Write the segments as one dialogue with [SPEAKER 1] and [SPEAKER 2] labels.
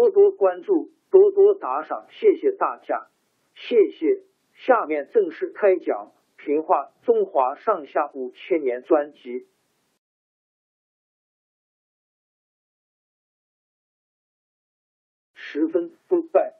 [SPEAKER 1] 多多关注，多多打赏，谢谢大家，谢谢。下面正式开讲《评话中华上下五千年》专辑。十分腐败，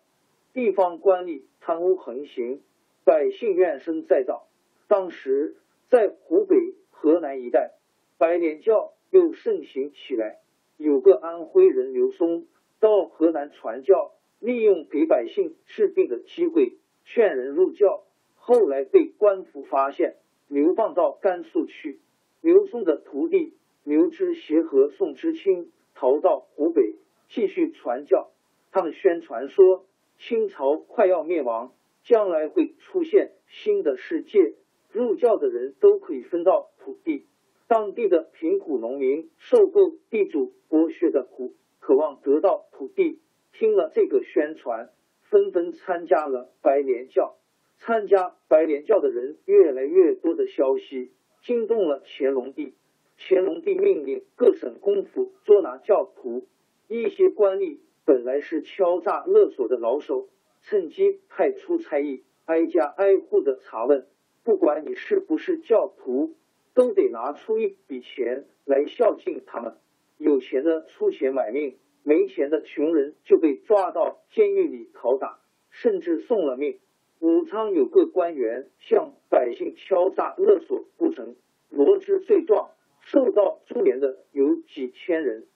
[SPEAKER 1] 地方官吏贪污横行，百姓怨声载道。当时在湖北、河南一带，白莲教又盛行起来。有个安徽人刘松。到河南传教，利用给百姓治病的机会劝人入教，后来被官府发现，流放到甘肃去。刘松的徒弟刘知协和宋知清逃到湖北，继续传教。他们宣传说，清朝快要灭亡，将来会出现新的世界，入教的人都可以分到土地。当地的贫苦农民受够地主剥削的苦。渴望得到土地，听了这个宣传，纷纷参加了白莲教。参加白莲教的人越来越多的消息惊动了乾隆帝。乾隆帝命令各省公府捉拿教徒。一些官吏本来是敲诈勒索的老手，趁机派出差役，挨家挨户的查问。不管你是不是教徒，都得拿出一笔钱来孝敬他们。有钱的出钱买命，没钱的穷人就被抓到监狱里拷打，甚至送了命。武昌有个官员向百姓敲诈勒索不成，罗织罪状，受到株连的有几千人。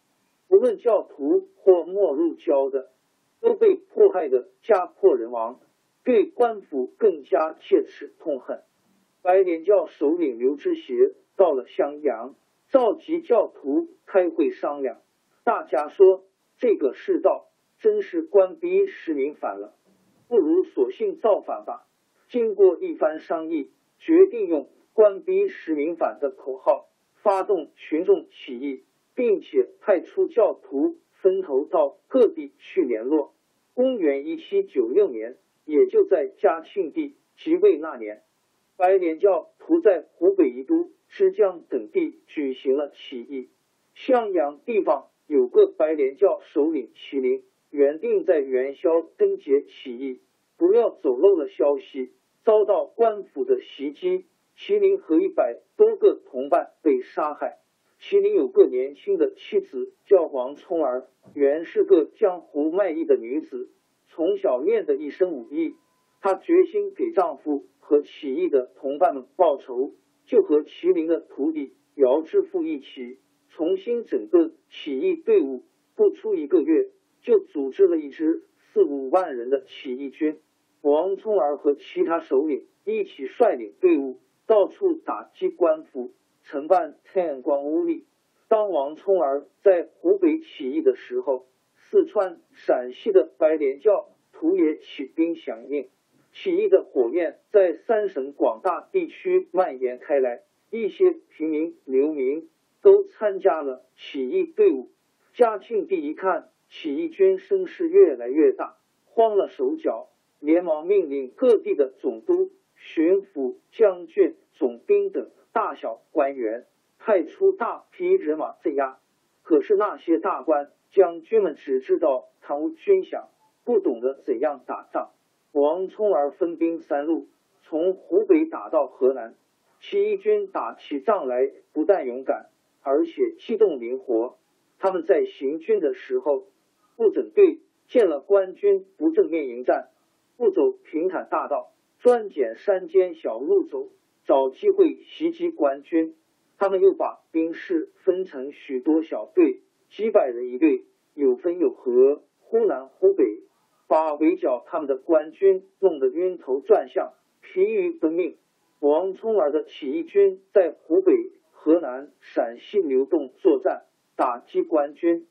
[SPEAKER 1] 无论教徒或没入教的，都被迫害的家破人亡，对官府更加切齿痛恨。白莲教首领刘知协到了襄阳。召集教徒开会商量，大家说这个世道真是官逼实民反了，不如索性造反吧。经过一番商议，决定用“官逼实民反”的口号发动群众起义，并且派出教徒分头到各地去联络。公元一七九六年，也就在嘉庆帝即位那年，白莲教徒在湖北宜都。枝江等地举行了起义。襄阳地方有个白莲教首领麒麟，原定在元宵灯节起义，不料走漏了消息，遭到官府的袭击。麒麟和一百多个同伴被杀害。麒麟有个年轻的妻子叫王聪儿，原是个江湖卖艺的女子，从小练的一身武艺。她决心给丈夫和起义的同伴们报仇。就和麒麟的徒弟姚志富一起重新整顿起义队伍，不出一个月，就组织了一支四五万人的起义军。王充儿和其他首领一起率领队伍，到处打击官府，承办天官污吏。当王充儿在湖北起义的时候，四川、陕西的白莲教徒也起兵响应。起义的火焰在三省广大地区蔓延开来，一些平民流民都参加了起义队伍。嘉庆帝一看起义军声势越来越大，慌了手脚，连忙命令各地的总督、巡抚、将军、总兵等大小官员派出大批人马镇压。可是那些大官将军们只知道贪污军饷，不懂得怎样打仗。王聪儿分兵三路，从湖北打到河南。起义军打起仗来，不但勇敢，而且机动灵活。他们在行军的时候不整队，见了官军不正面迎战，不走平坦大道，专捡山间小路走，找机会袭击官军。他们又把兵士分成许多小队，几百人一队，有分有合，忽南忽北，把围剿他们的官军弄得晕头转向，疲于奔命。王聪儿的起义军在湖北、河南、陕西流动作战。打击官军。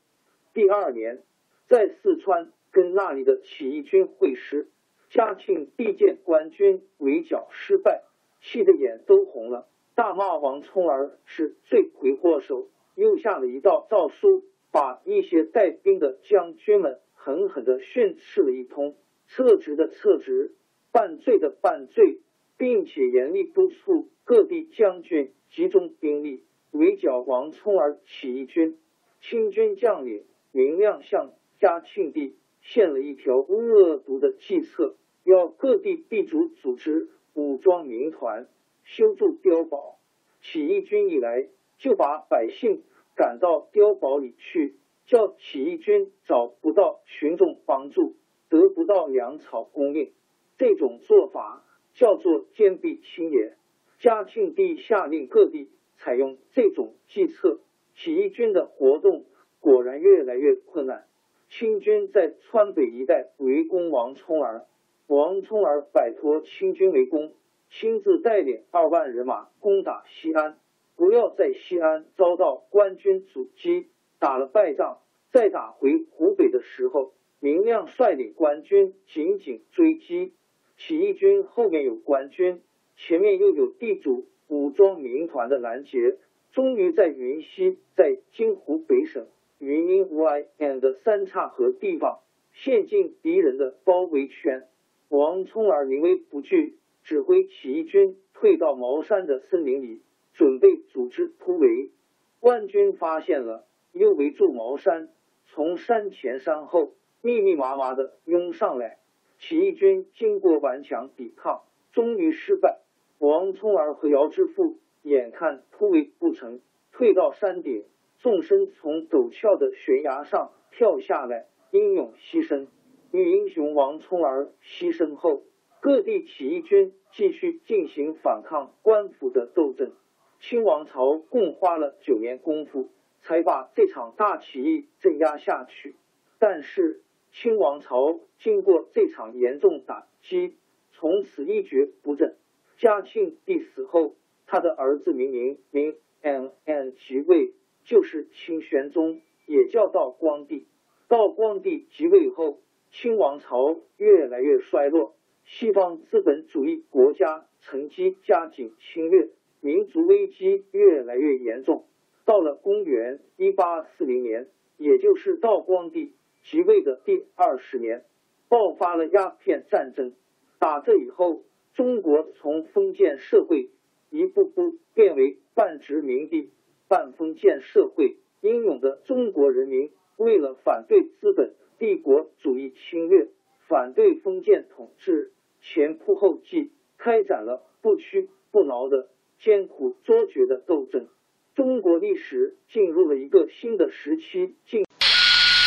[SPEAKER 1] 第二年，在四川跟那里的起义军会师，嘉庆帝见官军围剿失败，气得眼都红了，大骂王聪儿是罪魁祸首，又下了一道诏书，把一些带兵的将军们狠狠的训斥了一通，撤职的撤职，犯罪的犯罪，并且严厉督促各地将军集中兵力。围剿王充儿起义军，清军将领明亮向嘉庆帝献了一条恶毒的计策，要各地地主组织武装民团，修筑碉堡。起义军一来，就把百姓赶到碉堡里去，叫起义军找不到群众帮助，得不到粮草供应。这种做法叫做坚壁清野。嘉庆帝下令各地。采用这种计策，起义军的活动果然越来越困难。清军在川北一带围攻王聪儿，王聪儿摆脱清军围攻，亲自带领二万人马攻打西安，不要在西安遭到官军阻击，打了败仗，再打回湖北的时候，明亮率领官军紧紧追击，起义军后面有官军，前面又有地主。武装民团的拦截，终于在云溪，在今湖北省云阴 Y and 三岔河地方陷进敌人的包围圈。王聪儿临危不惧，指挥起义军退到茅山的森林里，准备组织突围。官军发现了，又围住茅山，从山前山后密密麻麻的拥上来。起义军经过顽强抵抗，终于失败。王聪儿和姚之富眼看突围不成，退到山顶，纵身从陡峭的悬崖上跳下来，英勇牺牲。女英雄王聪儿牺牲后，各地起义军继续进行反抗官府的斗争。清王朝共花了九年功夫，才把这场大起义镇压下去。但是，清王朝经过这场严重打击，从此一蹶不振。嘉庆帝死后，他的儿子明明明 n n 即位，就是清玄宗，也叫道光帝。道光帝即位后，清王朝越来越衰落，西方资本主义国家乘机加紧侵略，民族危机越来越严重。到了公元一八四零年，也就是道光帝即位的第二十年，爆发了鸦片战争。打这以后。中国从封建社会一步步变为半殖民地半封建社会。英勇的中国人民为了反对资本帝国主义侵略，反对封建统治，前仆后继，开展了不屈不挠的艰苦卓绝的斗争。中国历史进入了一个新的时期，进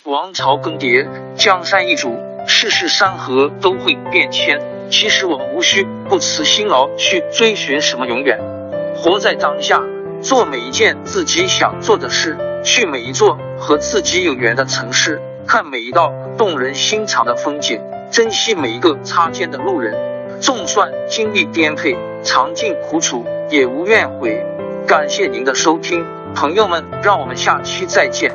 [SPEAKER 2] 王朝更迭，江山易主，世事山河都会变迁。其实我们无需不辞辛劳去追寻什么永远，活在当下，做每一件自己想做的事，去每一座和自己有缘的城市，看每一道动人心肠的风景，珍惜每一个擦肩的路人。纵算经历颠沛，尝尽苦楚，也无怨悔。感谢您的收听，朋友们，让我们下期再见。